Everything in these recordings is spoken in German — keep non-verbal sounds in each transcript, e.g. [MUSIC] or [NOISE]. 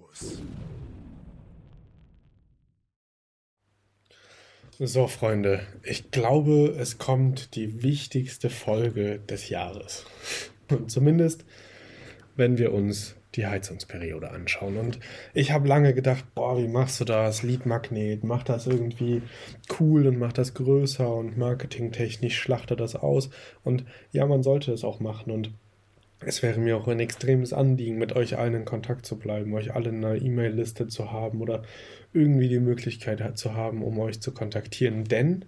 los. So, Freunde, ich glaube, es kommt die wichtigste Folge des Jahres. Zumindest, wenn wir uns die Heizungsperiode anschauen. Und ich habe lange gedacht, boah, wie machst du das? Leadmagnet, mach das irgendwie cool und mach das größer und marketingtechnisch schlachte das aus. Und ja, man sollte es auch machen. Und es wäre mir auch ein extremes Anliegen, mit euch allen in Kontakt zu bleiben, euch alle in einer E-Mail-Liste zu haben oder irgendwie die Möglichkeit zu haben, um euch zu kontaktieren. Denn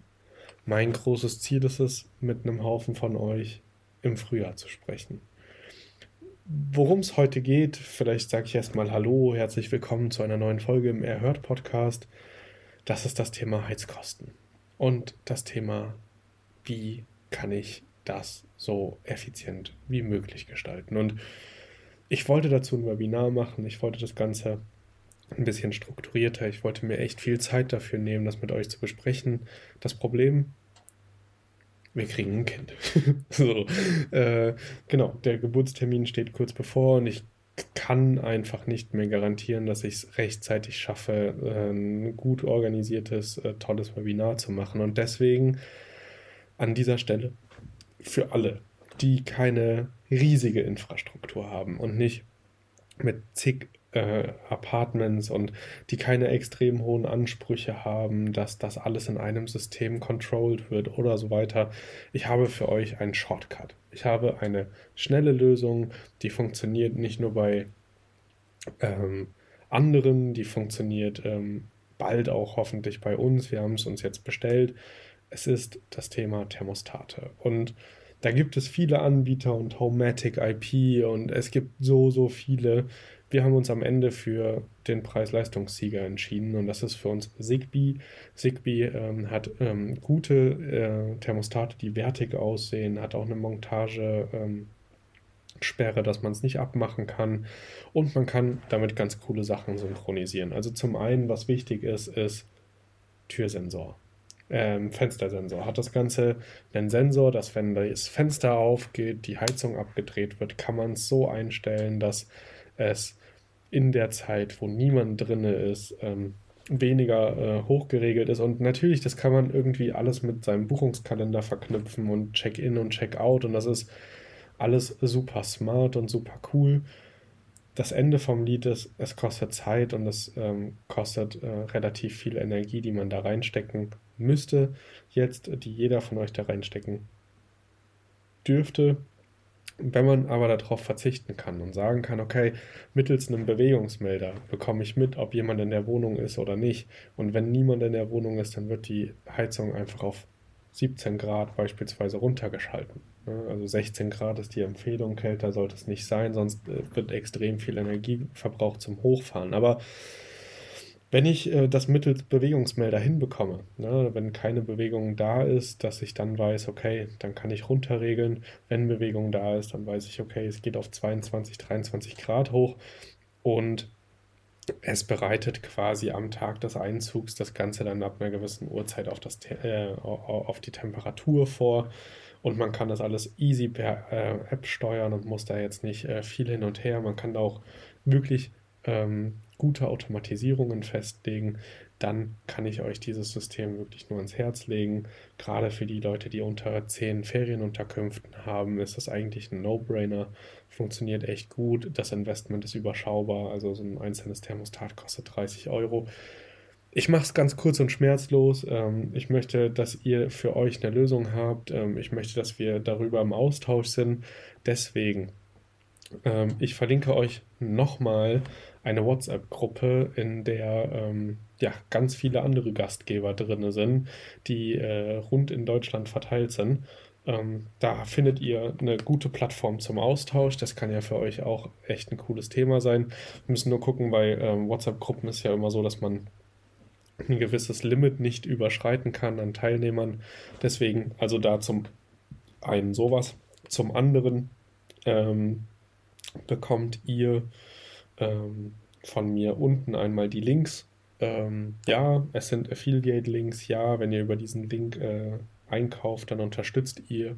mein großes Ziel ist es, mit einem Haufen von euch im Frühjahr zu sprechen. Worum es heute geht, vielleicht sage ich erstmal Hallo, herzlich willkommen zu einer neuen Folge im Erhört Podcast. Das ist das Thema Heizkosten und das Thema, wie kann ich das so effizient wie möglich gestalten. Und ich wollte dazu ein Webinar machen, ich wollte das Ganze ein bisschen strukturierter, ich wollte mir echt viel Zeit dafür nehmen, das mit euch zu besprechen. Das Problem, wir kriegen ein Kind. [LAUGHS] so, äh, genau, der Geburtstermin steht kurz bevor und ich kann einfach nicht mehr garantieren, dass ich es rechtzeitig schaffe, ein gut organisiertes, äh, tolles Webinar zu machen. Und deswegen an dieser Stelle für alle, die keine riesige Infrastruktur haben und nicht mit zig äh, Apartments und die keine extrem hohen Ansprüche haben, dass das alles in einem System controlled wird oder so weiter. Ich habe für euch einen Shortcut. Ich habe eine schnelle Lösung, die funktioniert nicht nur bei ähm, anderen, die funktioniert ähm, bald auch hoffentlich bei uns. Wir haben es uns jetzt bestellt. Es ist das Thema Thermostate. Und da gibt es viele Anbieter und Homematic IP und es gibt so, so viele. Wir haben uns am Ende für den Preis-Leistungssieger entschieden und das ist für uns Zigbee. Zigbee ähm, hat ähm, gute äh, Thermostate, die wertig aussehen, hat auch eine Montage. Ähm, dass man es nicht abmachen kann. Und man kann damit ganz coole Sachen synchronisieren. Also zum einen, was wichtig ist, ist Türsensor ähm, Fenstersensor. Hat das Ganze einen Sensor, dass wenn das Fenster aufgeht, die Heizung abgedreht wird, kann man es so einstellen, dass es in der Zeit, wo niemand drin ist, ähm, weniger äh, hochgeregelt ist. Und natürlich, das kann man irgendwie alles mit seinem Buchungskalender verknüpfen und Check-in und Check-out. Und das ist alles super smart und super cool das Ende vom Lied ist, es kostet Zeit und es ähm, kostet äh, relativ viel Energie, die man da reinstecken müsste, jetzt, die jeder von euch da reinstecken dürfte. Wenn man aber darauf verzichten kann und sagen kann, okay, mittels einem Bewegungsmelder bekomme ich mit, ob jemand in der Wohnung ist oder nicht. Und wenn niemand in der Wohnung ist, dann wird die Heizung einfach auf 17 Grad beispielsweise runtergeschalten. Ne? Also 16 Grad ist die Empfehlung, kälter sollte es nicht sein, sonst äh, wird extrem viel Energie verbraucht zum Hochfahren. Aber wenn ich äh, das mittels Bewegungsmelder hinbekomme, ne, wenn keine Bewegung da ist, dass ich dann weiß, okay, dann kann ich runterregeln. Wenn Bewegung da ist, dann weiß ich, okay, es geht auf 22, 23 Grad hoch und es bereitet quasi am Tag des Einzugs das Ganze dann ab einer gewissen Uhrzeit auf, das, äh, auf die Temperatur vor und man kann das alles easy per äh, App steuern und muss da jetzt nicht äh, viel hin und her. Man kann da auch wirklich ähm, gute Automatisierungen festlegen. Dann kann ich euch dieses System wirklich nur ans Herz legen. Gerade für die Leute, die unter 10 Ferienunterkünften haben, ist das eigentlich ein No-Brainer. Funktioniert echt gut. Das Investment ist überschaubar. Also so ein einzelnes Thermostat kostet 30 Euro. Ich mache es ganz kurz und schmerzlos. Ähm, ich möchte, dass ihr für euch eine Lösung habt. Ähm, ich möchte, dass wir darüber im Austausch sind. Deswegen, ähm, ich verlinke euch nochmal eine WhatsApp-Gruppe, in der ja, ganz viele andere Gastgeber drin sind, die äh, rund in Deutschland verteilt sind. Ähm, da findet ihr eine gute Plattform zum Austausch. Das kann ja für euch auch echt ein cooles Thema sein. Wir müssen nur gucken, bei ähm, WhatsApp-Gruppen ist ja immer so, dass man ein gewisses Limit nicht überschreiten kann an Teilnehmern. Deswegen also da zum einen sowas. Zum anderen ähm, bekommt ihr ähm, von mir unten einmal die Links. Ähm, ja, es sind Affiliate-Links. Ja, wenn ihr über diesen Link äh, einkauft, dann unterstützt ihr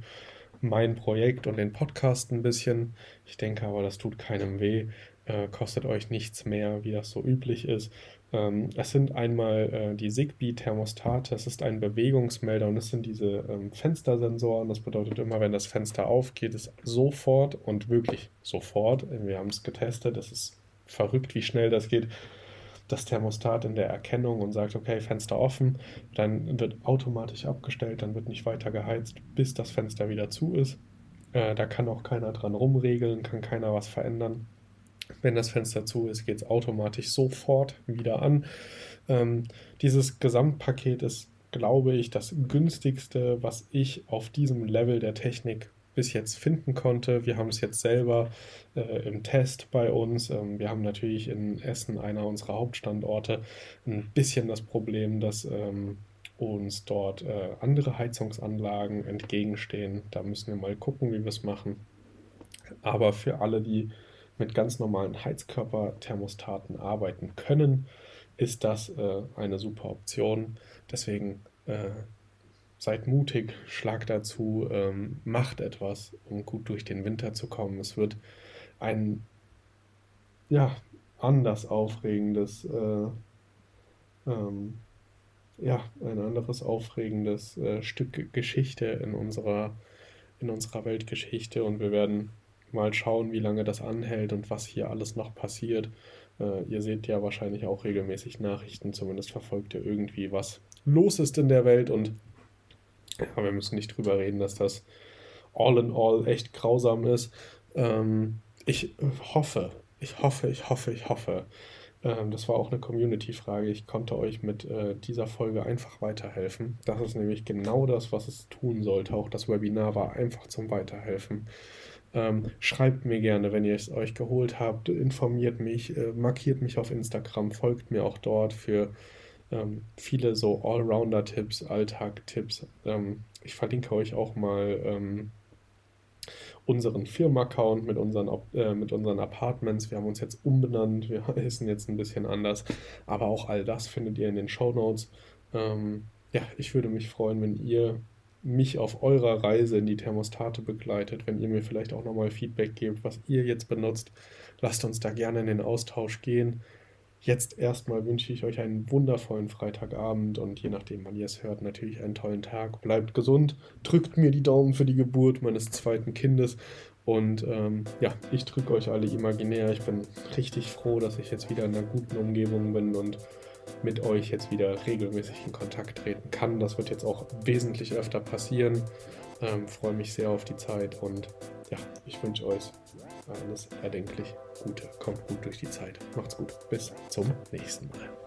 mein Projekt und den Podcast ein bisschen. Ich denke aber, das tut keinem weh, äh, kostet euch nichts mehr, wie das so üblich ist. Ähm, es sind einmal äh, die Zigbee-Thermostate, das ist ein Bewegungsmelder und es sind diese ähm, Fenstersensoren. Das bedeutet immer, wenn das Fenster aufgeht, ist sofort und wirklich sofort, wir haben es getestet, es ist verrückt, wie schnell das geht, das Thermostat in der Erkennung und sagt, okay, Fenster offen, dann wird automatisch abgestellt, dann wird nicht weiter geheizt, bis das Fenster wieder zu ist. Äh, da kann auch keiner dran rumregeln, kann keiner was verändern. Wenn das Fenster zu ist, geht es automatisch sofort wieder an. Ähm, dieses Gesamtpaket ist, glaube ich, das günstigste, was ich auf diesem Level der Technik bis jetzt finden konnte. Wir haben es jetzt selber äh, im Test bei uns. Ähm, wir haben natürlich in Essen, einer unserer Hauptstandorte, ein bisschen das Problem, dass ähm, uns dort äh, andere Heizungsanlagen entgegenstehen. Da müssen wir mal gucken, wie wir es machen. Aber für alle, die mit ganz normalen Heizkörperthermostaten arbeiten können, ist das äh, eine super Option. Deswegen äh, seid mutig, schlagt dazu, ähm, macht etwas, um gut durch den Winter zu kommen. Es wird ein ja, anders aufregendes, äh, ähm, ja, ein anderes aufregendes äh, Stück Geschichte in unserer, in unserer Weltgeschichte und wir werden mal schauen, wie lange das anhält und was hier alles noch passiert. Äh, ihr seht ja wahrscheinlich auch regelmäßig Nachrichten, zumindest verfolgt ihr irgendwie, was los ist in der Welt und ja, wir müssen nicht drüber reden, dass das all in all echt grausam ist. Ähm, ich hoffe, ich hoffe, ich hoffe, ich hoffe. Ähm, das war auch eine Community-Frage. Ich konnte euch mit äh, dieser Folge einfach weiterhelfen. Das ist nämlich genau das, was es tun sollte. Auch das Webinar war einfach zum Weiterhelfen. Ähm, schreibt mir gerne, wenn ihr es euch geholt habt, informiert mich, äh, markiert mich auf Instagram, folgt mir auch dort für ähm, viele so Allrounder-Tipps, Alltag-Tipps. Ähm, ich verlinke euch auch mal ähm, unseren Firma-Account mit unseren, äh, mit unseren Apartments. Wir haben uns jetzt umbenannt, wir [LAUGHS] heißen jetzt ein bisschen anders, aber auch all das findet ihr in den Show Notes. Ähm, ja, ich würde mich freuen, wenn ihr mich auf eurer Reise in die Thermostate begleitet, wenn ihr mir vielleicht auch nochmal Feedback gebt, was ihr jetzt benutzt. Lasst uns da gerne in den Austausch gehen. Jetzt erstmal wünsche ich euch einen wundervollen Freitagabend und je nachdem, wann ihr es hört, natürlich einen tollen Tag. Bleibt gesund, drückt mir die Daumen für die Geburt meines zweiten Kindes und ähm, ja, ich drücke euch alle imaginär. Ich bin richtig froh, dass ich jetzt wieder in einer guten Umgebung bin und mit euch jetzt wieder regelmäßig in Kontakt treten kann. Das wird jetzt auch wesentlich öfter passieren. Ähm, freue mich sehr auf die Zeit und ja, ich wünsche euch alles erdenklich Gute. Kommt gut durch die Zeit. Macht's gut. Bis zum nächsten Mal.